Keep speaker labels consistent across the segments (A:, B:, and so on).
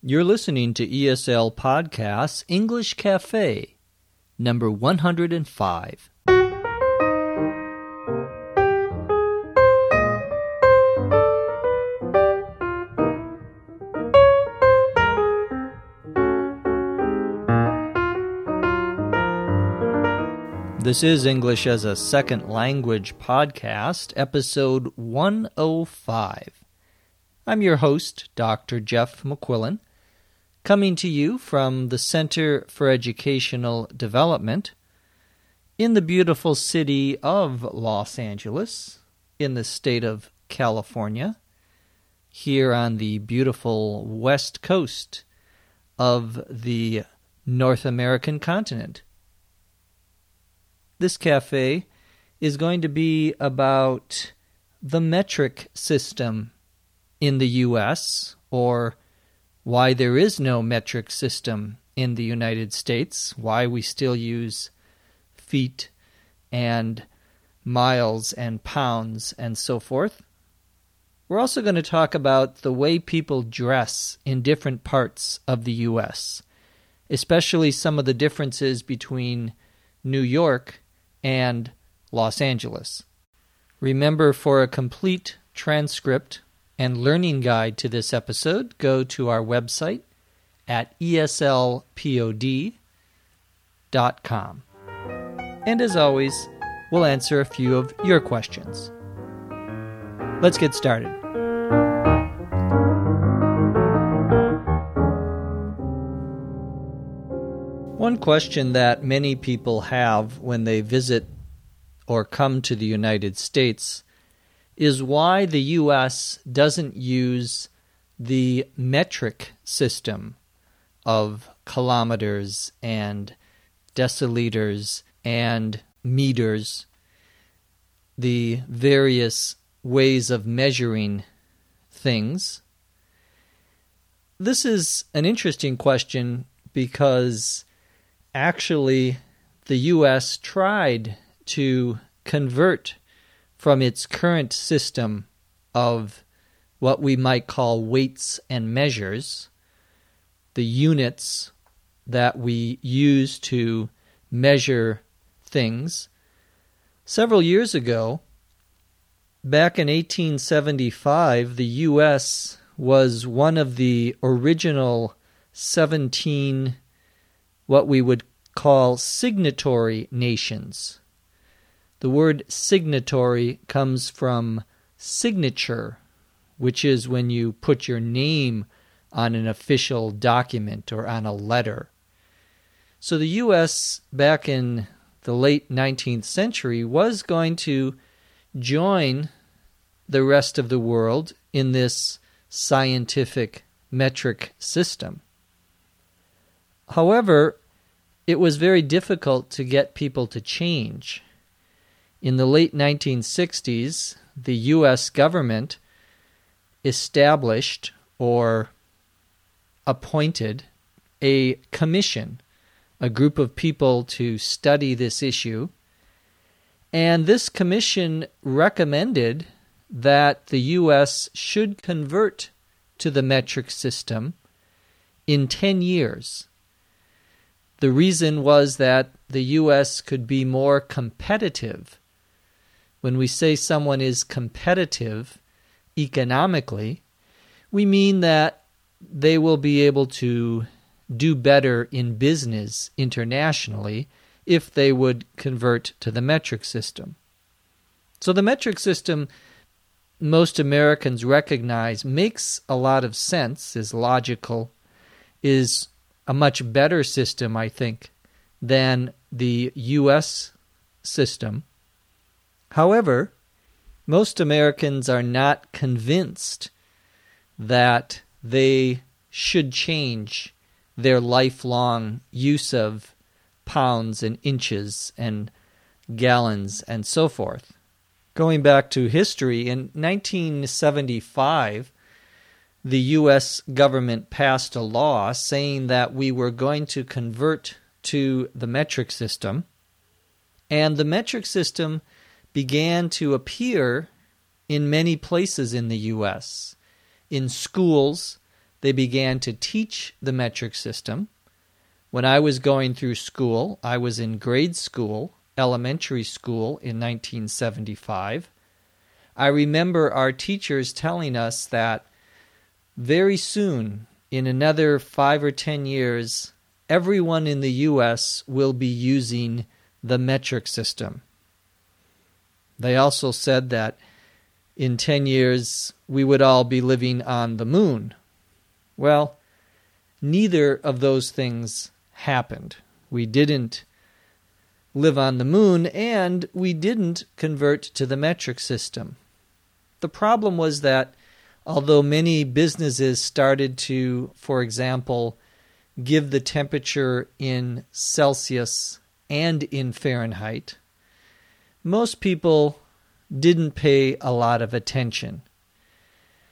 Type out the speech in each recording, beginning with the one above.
A: You're listening to ESL Podcasts English Cafe, number 105. This is English as a Second Language podcast, episode 105. I'm your host, Dr. Jeff McQuillan, coming to you from the Center for Educational Development in the beautiful city of Los Angeles, in the state of California, here on the beautiful west coast of the North American continent. This cafe is going to be about the metric system in the U.S., or why there is no metric system in the United States, why we still use feet and miles and pounds and so forth. We're also going to talk about the way people dress in different parts of the U.S., especially some of the differences between New York and Los Angeles. Remember, for a complete transcript and learning guide to this episode, go to our website at eslpod.com. And as always, we'll answer a few of your questions. Let's get started. One question that many people have when they visit or come to the United States is why the U.S. doesn't use the metric system of kilometers and deciliters and meters, the various ways of measuring things. This is an interesting question because actually the U.S. tried to convert from its current system of what we might call weights and measures, the units that we use to measure things. Several years ago, back in 1875, the U.S. was one of the original 17 what we would call signatory nations. The word signatory comes from signature, which is when you put your name on an official document or on a letter. So the U.S., back in the late 19th century, was going to join the rest of the world in this scientific metric system. However, it was very difficult to get people to change. In the late 1960s, the U.S. government established or appointed a commission, a group of people to study this issue. And this commission recommended that the U.S. should convert to the metric system in 10 years. The reason was that the U.S. could be more competitive. When we say someone is competitive economically, we mean that they will be able to do better in business internationally if they would convert to the metric system. So, the metric system, most Americans recognize, makes a lot of sense, is logical, is a much better system, I think, than the U.S. system. However, most Americans are not convinced that they should change their lifelong use of pounds and inches and gallons and so forth. Going back to history, in 1975, the U.S. government passed a law saying that we were going to convert to the metric system. And the metric system began to appear in many places in the U.S. In schools, they began to teach the metric system. When I was going through school, I was in grade school, elementary school in 1975. I remember our teachers telling us that very soon, in another five or ten years, everyone in the U.S. will be using the metric system. They also said that in 10 years we would all be living on the moon. Well, neither of those things happened. We didn't live on the moon and we didn't convert to the metric system. The problem was that although many businesses started to, for example, give the temperature in Celsius and in Fahrenheit, most people didn't pay a lot of attention.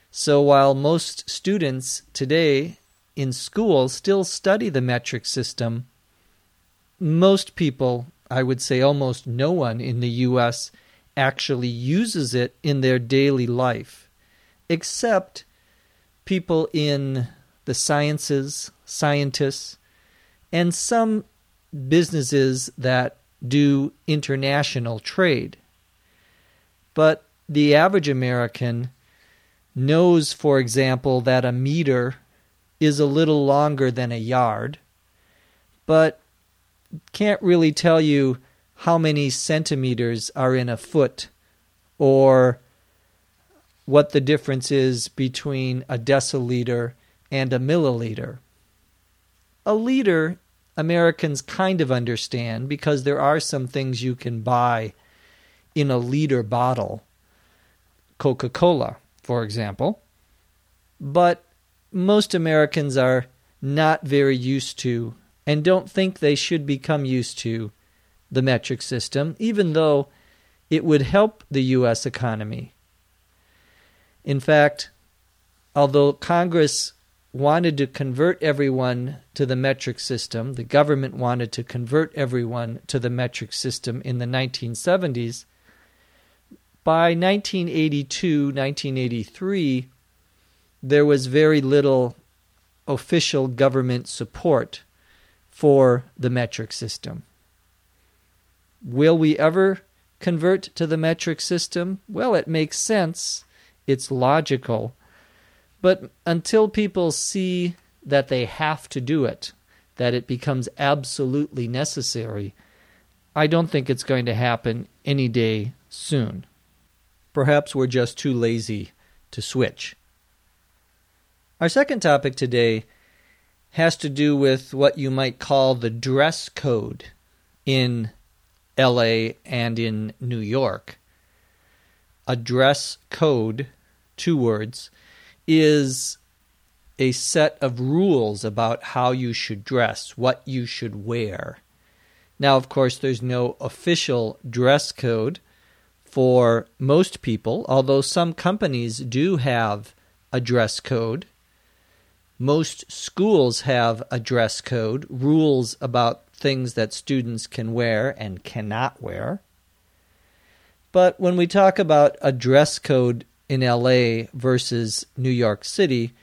A: So while most students today in school still study the metric system, most people, I would say almost no one in the US, actually uses it in their daily life, except people in the sciences, scientists, and some businesses that do international trade. But the average American knows, for example, that a meter is a little longer than a yard, but can't really tell you how many centimeters are in a foot or what the difference is between a deciliter and a milliliter. A liter Americans kind of understand because there are some things you can buy in a liter bottle. Coca Cola, for example. But most Americans are not very used to and don't think they should become used to the metric system, even though it would help the U.S. economy. In fact, although Congress wanted to convert everyone to the metric system, the government wanted to convert everyone to the metric system in the 1970s, by 1982, 1983, there was very little official government support for the metric system. Will we ever convert to the metric system? Well, it makes sense. It's logical. But until people see that they have to do it, that it becomes absolutely necessary, I don't think it's going to happen any day soon. Perhaps we're just too lazy to switch. Our second topic today has to do with what you might call the dress code in LA and in New York. A dress code, two words, is a set of rules about how you should dress, what you should wear. Now, of course, there's no official dress code for most people, although some companies do have a dress code. Most schools have a dress code, rules about things that students can wear and cannot wear. But when we talk about a dress code in LA versus New York City,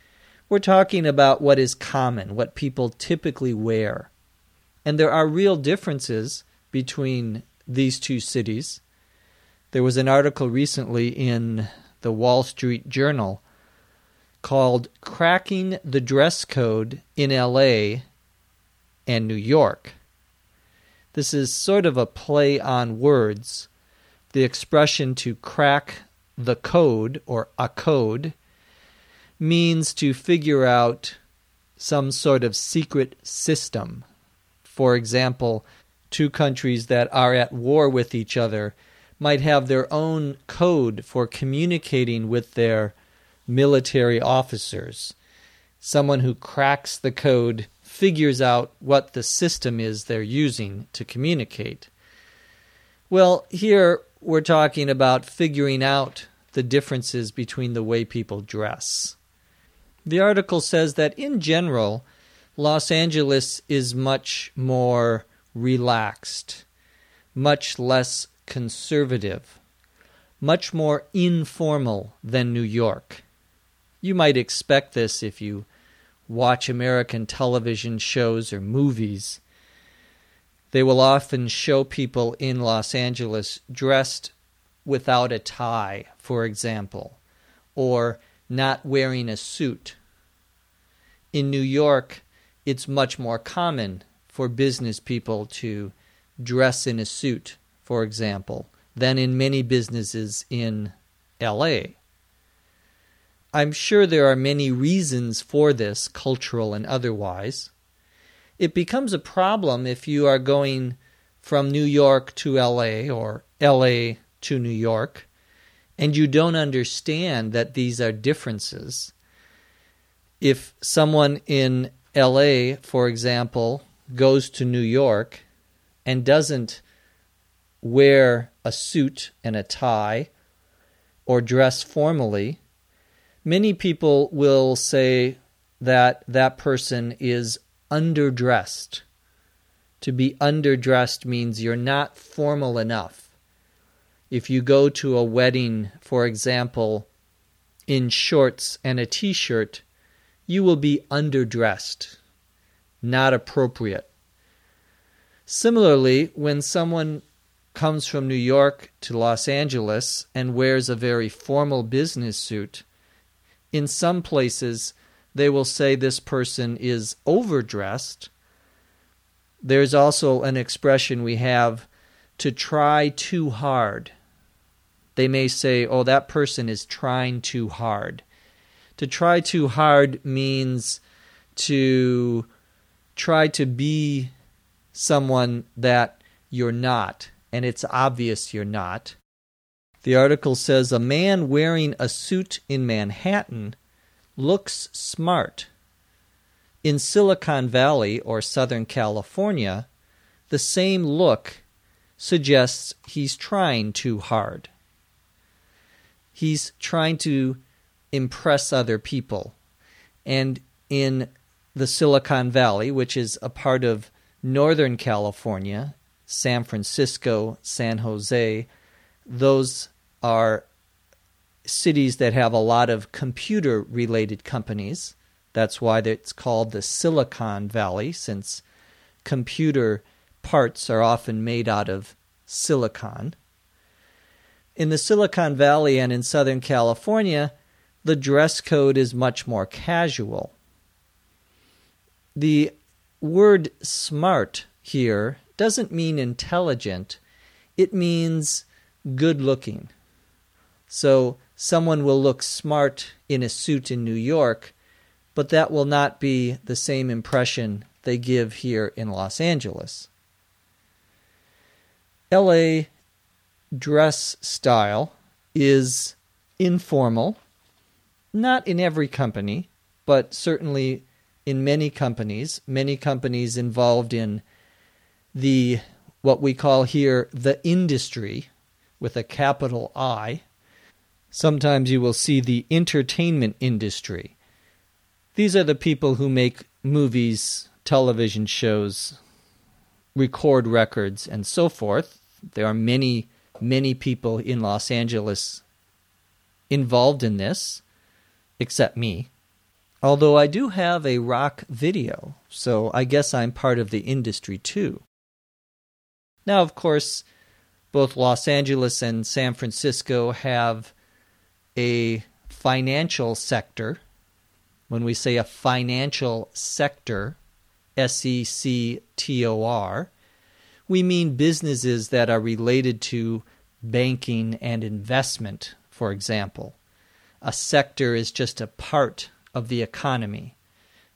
A: we're talking about what is common, what people typically wear. And there are real differences between these two cities. There was an article recently in the Wall Street Journal called Cracking the Dress Code in LA and New York. This is sort of a play on words. The expression to crack the code or a code means to figure out some sort of secret system. For example, two countries that are at war with each other might have their own code for communicating with their military officers. Someone who cracks the code figures out what the system is they're using to communicate. Well, here we're talking about figuring out the differences between the way people dress. The article says that in general, Los Angeles is much more relaxed, much less conservative, much more informal than New York. You might expect this if you watch American television shows or movies, they will often show people in Los Angeles dressed without a tie, for example, or not wearing a suit. In New York, it's much more common for business people to dress in a suit, for example, than in many businesses in LA. I'm sure there are many reasons for this, cultural and otherwise. It becomes a problem if you are going from New York to LA or LA to New York and you don't understand that these are differences. If someone in LA, for example, goes to New York and doesn't wear a suit and a tie or dress formally, many people will say that that person is underdressed. To be underdressed means you're not formal enough. If you go to a wedding, for example, in shorts and a t shirt, you will be underdressed, not appropriate. Similarly, when someone comes from New York to Los Angeles and wears a very formal business suit, in some places they will say this person is overdressed. There's also an expression we have to try too hard. They may say, oh, that person is trying too hard. To try too hard means to try to be someone that you're not, and it's obvious you're not. The article says a man wearing a suit in Manhattan looks smart. In Silicon Valley or Southern California, the same look suggests he's trying too hard. He's trying to impress other people. And in the Silicon Valley, which is a part of Northern California, San Francisco, San Jose, those are cities that have a lot of computer related companies. That's why it's called the Silicon Valley, since computer parts are often made out of silicon. In the Silicon Valley and in Southern California, the dress code is much more casual. The word smart here doesn't mean intelligent, it means good looking. So someone will look smart in a suit in New York, but that will not be the same impression they give here in Los Angeles. LA dress style is informal, not in every company, but certainly in many companies, many companies involved in the what we call here the industry with a capital I Sometimes you will see the entertainment industry. These are the people who make movies, television shows, record records, and so forth. There are many, many people in Los Angeles involved in this, except me. Although I do have a rock video, so I guess I'm part of the industry too. Now, of course, both Los Angeles and San Francisco have a financial sector, when we say a financial sector, S E C T O R, we mean businesses that are related to banking and investment, for example. A sector is just a part of the economy.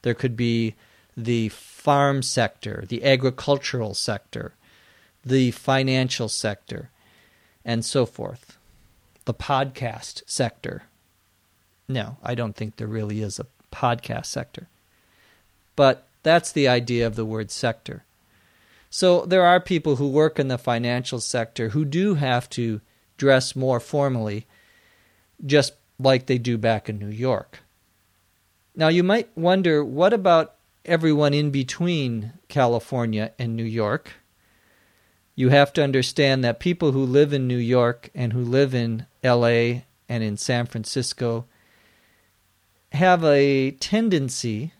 A: There could be the farm sector, the agricultural sector, the financial sector, and so forth the podcast sector. No, I don't think there really is a podcast sector. But that's the idea of the word sector. So there are people who work in the financial sector who do have to dress more formally, just like they do back in New York. Now you might wonder what about everyone in between California and New York? You have to understand that people who live in New York and who live in LA and in San Francisco have a tendency,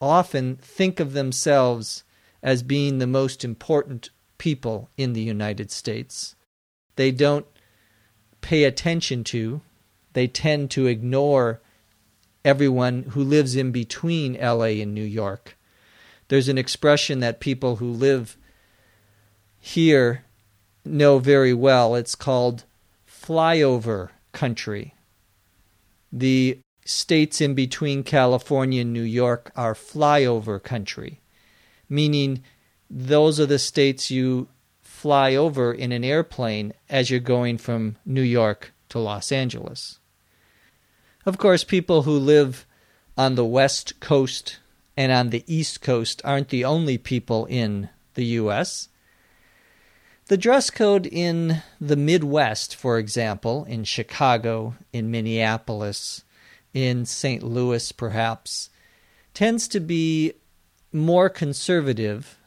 A: often think of themselves as being the most important people in the United States. They don't pay attention to, they tend to ignore everyone who lives in between LA and New York. There's an expression that people who live here know very well. It's called flyover country. The states in between California and New York are flyover country, meaning those are the states you fly over in an airplane as you're going from New York to Los Angeles. Of course, people who live on the West Coast and on the East Coast aren't the only people in the U.S. The dress code in the Midwest, for example, in Chicago, in Minneapolis, in St. Louis, perhaps, tends to be more conservative,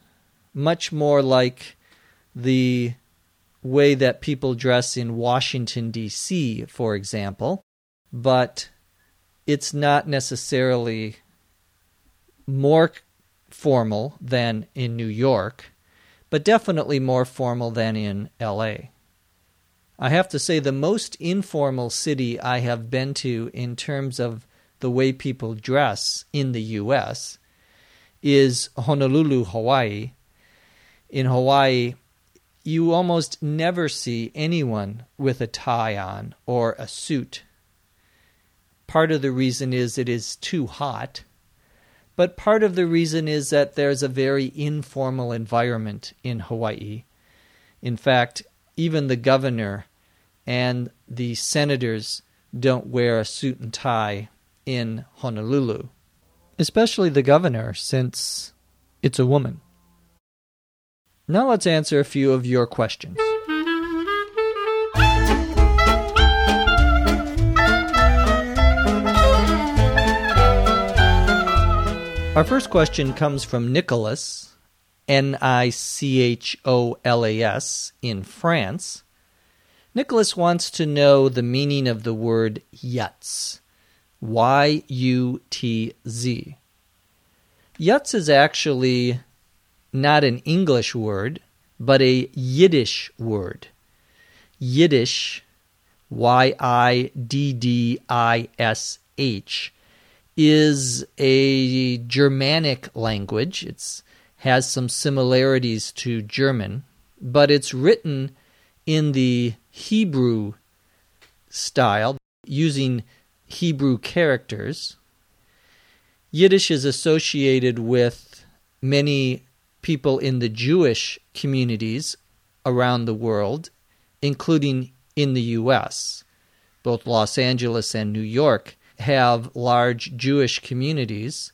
A: much more like the way that people dress in Washington, D.C., for example, but it's not necessarily more formal than in New York but definitely more formal than in LA. I have to say, the most informal city I have been to in terms of the way people dress in the US is Honolulu, Hawaii. In Hawaii, you almost never see anyone with a tie on or a suit. Part of the reason is it is too hot but part of the reason is that there's a very informal environment in Hawaii. In fact, even the governor and the senators don't wear a suit and tie in Honolulu, especially the governor, since it's a woman. Now let's answer a few of your questions. Our first question comes from Nicholas, N I C H O L A S, in France. Nicholas wants to know the meaning of the word yutz. Y U T Z. Yutz is actually not an English word, but a Yiddish word. Yiddish, Y I D D I S H, is a Germanic language. It has some similarities to German, but it's written in the Hebrew style using Hebrew characters. Yiddish is associated with many people in the Jewish communities around the world, including in the U.S. Both Los Angeles and New York have large Jewish communities.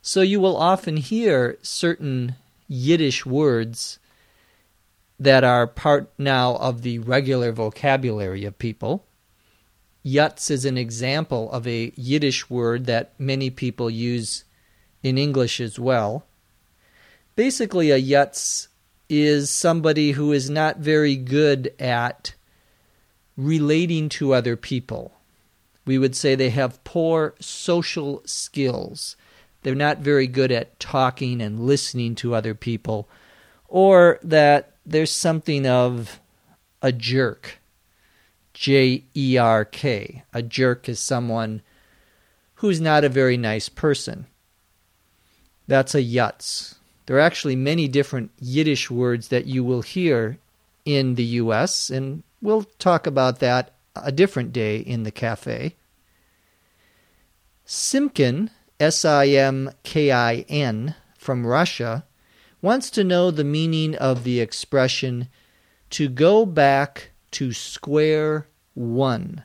A: So you will often hear certain Yiddish words that are part now of the regular vocabulary of people. Yutz is an example of a Yiddish word that many people use in English as well. Basically, a yutz is somebody who is not very good at relating to other people we would say they have poor social skills. They're not very good at talking and listening to other people, or that there's something of a jerk. J E R K. A jerk is someone who's not a very nice person. That's a yutz. There are actually many different Yiddish words that you will hear in the U.S., and we'll talk about that a different day in the cafe. Simkin, S I M K I N, from Russia, wants to know the meaning of the expression to go back to square one.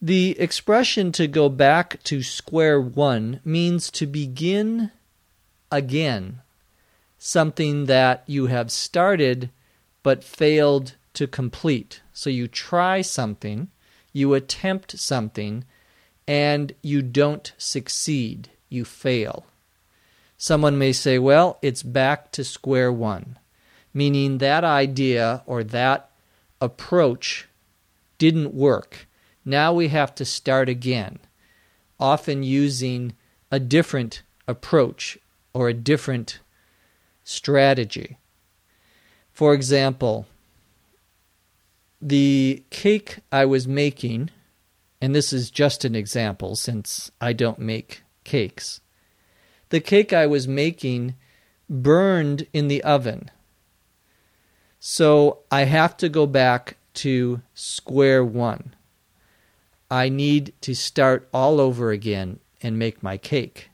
A: The expression to go back to square one means to begin again, something that you have started but failed to complete. So you try something, you attempt something, and you don't succeed, you fail. Someone may say, well, it's back to square one, meaning that idea or that approach didn't work. Now we have to start again, often using a different approach or a different strategy. For example, the cake I was making, and this is just an example since I don't make cakes, the cake I was making burned in the oven. So I have to go back to square one. I need to start all over again and make my cake.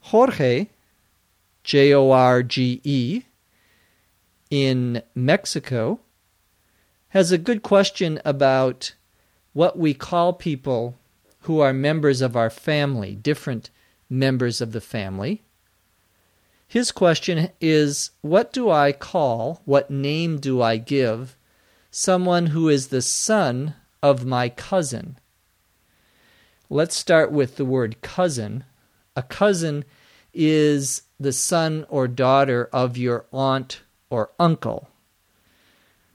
A: Jorge, J O R G E, in Mexico, has a good question about what we call people who are members of our family, different members of the family. His question is What do I call, what name do I give someone who is the son of my cousin? Let's start with the word cousin. A cousin is the son or daughter of your aunt or uncle.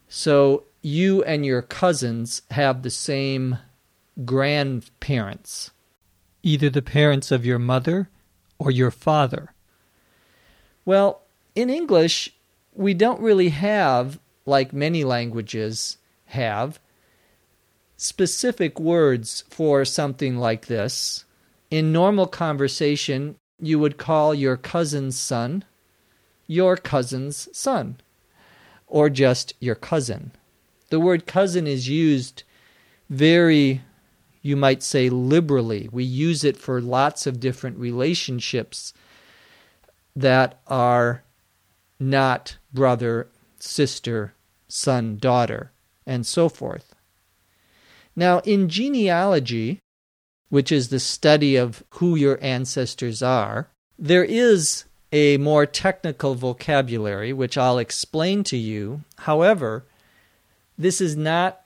A: So you and your cousins have the same grandparents, either the parents of your mother or your father. Well, in English, we don't really have, like many languages have, specific words for something like this. In normal conversation, you would call your cousin's son your cousin's son, or just your cousin. The word cousin is used very, you might say, liberally. We use it for lots of different relationships that are not brother, sister, son, daughter, and so forth. Now, in genealogy, which is the study of who your ancestors are, there is a more technical vocabulary, which I'll explain to you. However, this is not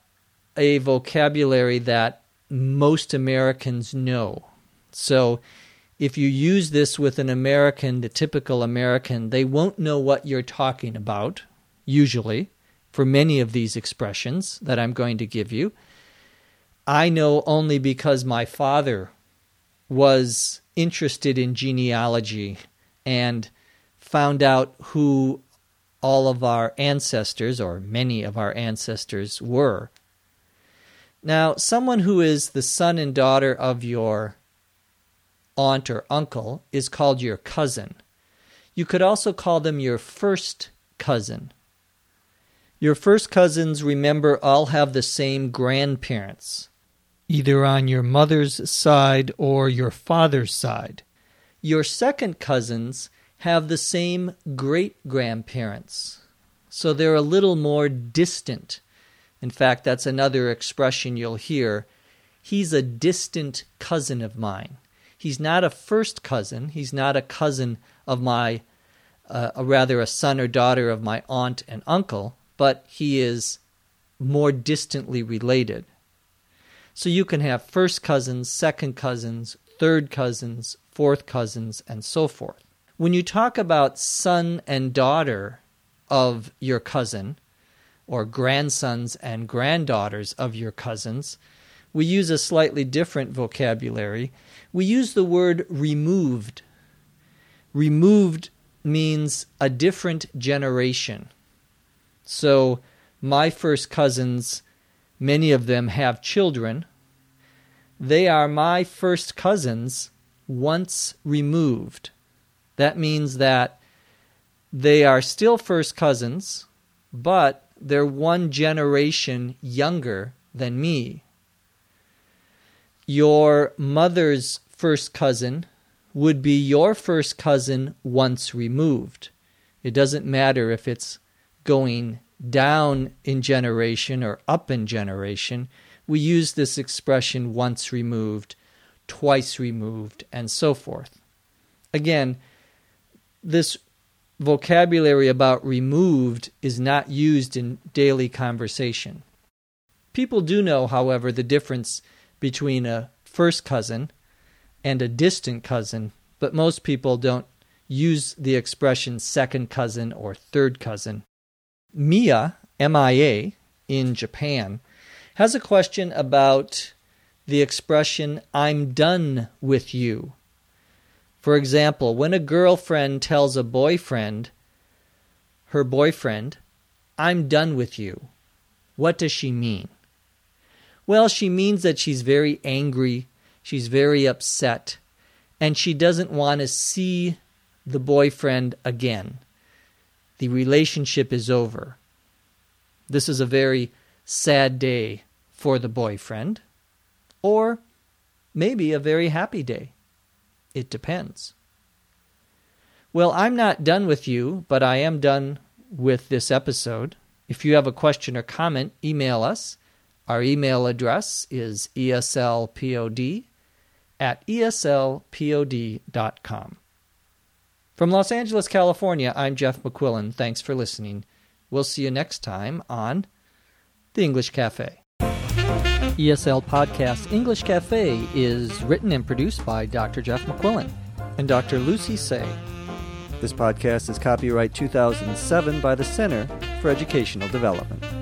A: a vocabulary that most Americans know. So, if you use this with an American, the typical American, they won't know what you're talking about, usually, for many of these expressions that I'm going to give you. I know only because my father was interested in genealogy and found out who all of our ancestors, or many of our ancestors, were. Now, someone who is the son and daughter of your aunt or uncle is called your cousin. You could also call them your first cousin. Your first cousins, remember, all have the same grandparents either on your mother's side or your father's side. Your second cousins have the same great grandparents, so they're a little more distant. In fact, that's another expression you'll hear. He's a distant cousin of mine. He's not a first cousin. He's not a cousin of my, uh, rather, a son or daughter of my aunt and uncle, but he is more distantly related. So you can have first cousins, second cousins, third cousins, fourth cousins, and so forth. When you talk about son and daughter of your cousin, or grandsons and granddaughters of your cousins, we use a slightly different vocabulary. We use the word removed. Removed means a different generation. So, my first cousins Many of them have children. They are my first cousins once removed. That means that they are still first cousins, but they're one generation younger than me. Your mother's first cousin would be your first cousin once removed. It doesn't matter if it's going down in generation or up in generation, we use this expression once removed, twice removed, and so forth. Again, this vocabulary about removed is not used in daily conversation. People do know, however, the difference between a first cousin and a distant cousin, but most people don't use the expression second cousin or third cousin. Mia, M-I-A, in Japan, has a question about the expression, I'm done with you. For example, when a girlfriend tells a boyfriend, her boyfriend, I'm done with you, what does she mean? Well, she means that she's very angry, she's very upset, and she doesn't want to see the boyfriend again. The relationship is over. This is a very sad day for the boyfriend, or maybe a very happy day. It depends. Well, I'm not done with you, but I am done with this episode. If you have a question or comment, email us. Our email address is eslpod at eslpod.com. From Los Angeles, California, I'm Jeff McQuillan. Thanks for listening. We'll see you next time on The English Cafe. ESL Podcast English Cafe is written and produced by Dr. Jeff McQuillan and Dr. Lucy Tse.
B: This podcast is copyright 2007 by the Center for Educational Development.